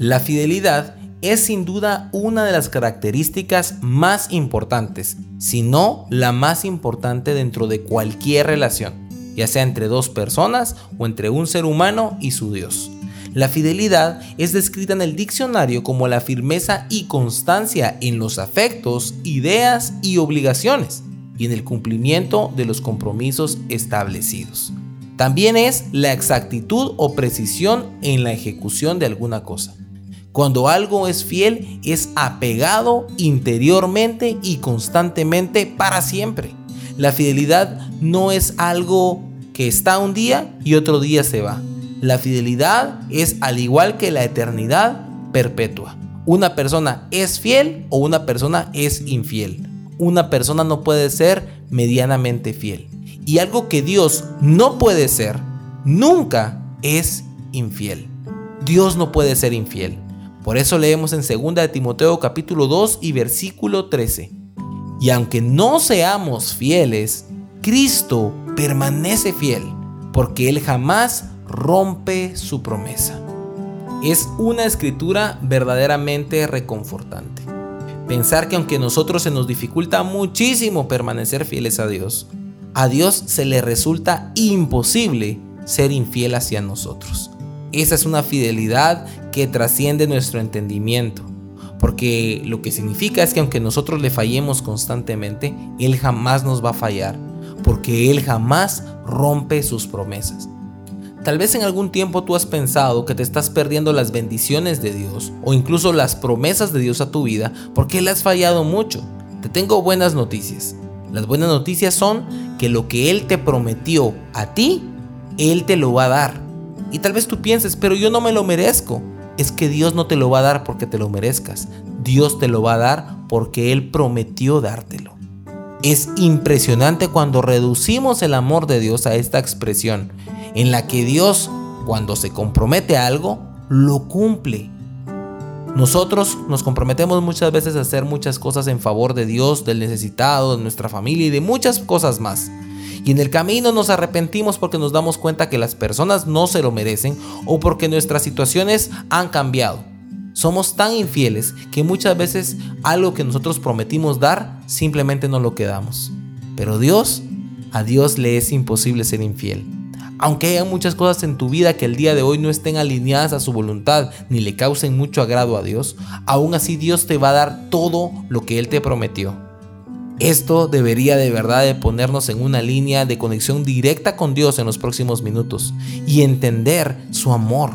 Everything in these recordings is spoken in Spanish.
La fidelidad es sin duda una de las características más importantes, si no la más importante dentro de cualquier relación, ya sea entre dos personas o entre un ser humano y su Dios. La fidelidad es descrita en el diccionario como la firmeza y constancia en los afectos, ideas y obligaciones y en el cumplimiento de los compromisos establecidos. También es la exactitud o precisión en la ejecución de alguna cosa. Cuando algo es fiel, es apegado interiormente y constantemente para siempre. La fidelidad no es algo que está un día y otro día se va. La fidelidad es al igual que la eternidad perpetua. Una persona es fiel o una persona es infiel. Una persona no puede ser medianamente fiel. Y algo que Dios no puede ser, nunca es infiel. Dios no puede ser infiel. Por eso leemos en 2 de Timoteo capítulo 2 y versículo 13. Y aunque no seamos fieles, Cristo permanece fiel, porque Él jamás rompe su promesa. Es una escritura verdaderamente reconfortante. Pensar que aunque a nosotros se nos dificulta muchísimo permanecer fieles a Dios, a Dios se le resulta imposible ser infiel hacia nosotros. Esa es una fidelidad que trasciende nuestro entendimiento. Porque lo que significa es que aunque nosotros le fallemos constantemente, Él jamás nos va a fallar. Porque Él jamás rompe sus promesas. Tal vez en algún tiempo tú has pensado que te estás perdiendo las bendiciones de Dios o incluso las promesas de Dios a tu vida porque le has fallado mucho. Te tengo buenas noticias. Las buenas noticias son que lo que Él te prometió a ti, Él te lo va a dar. Y tal vez tú pienses, pero yo no me lo merezco. Es que Dios no te lo va a dar porque te lo merezcas. Dios te lo va a dar porque Él prometió dártelo. Es impresionante cuando reducimos el amor de Dios a esta expresión, en la que Dios, cuando se compromete a algo, lo cumple. Nosotros nos comprometemos muchas veces a hacer muchas cosas en favor de Dios, del necesitado, de nuestra familia y de muchas cosas más. Y en el camino nos arrepentimos porque nos damos cuenta que las personas no se lo merecen o porque nuestras situaciones han cambiado. Somos tan infieles que muchas veces algo que nosotros prometimos dar simplemente no lo quedamos. Pero Dios, a Dios le es imposible ser infiel. Aunque haya muchas cosas en tu vida que el día de hoy no estén alineadas a su voluntad ni le causen mucho agrado a Dios, aún así Dios te va a dar todo lo que Él te prometió. Esto debería de verdad de ponernos en una línea de conexión directa con Dios en los próximos minutos y entender su amor.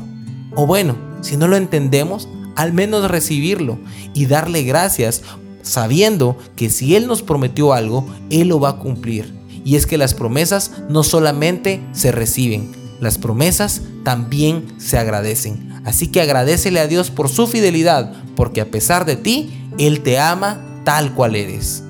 O bueno, si no lo entendemos, al menos recibirlo y darle gracias sabiendo que si Él nos prometió algo, Él lo va a cumplir. Y es que las promesas no solamente se reciben, las promesas también se agradecen. Así que agradecele a Dios por su fidelidad, porque a pesar de ti, Él te ama tal cual eres.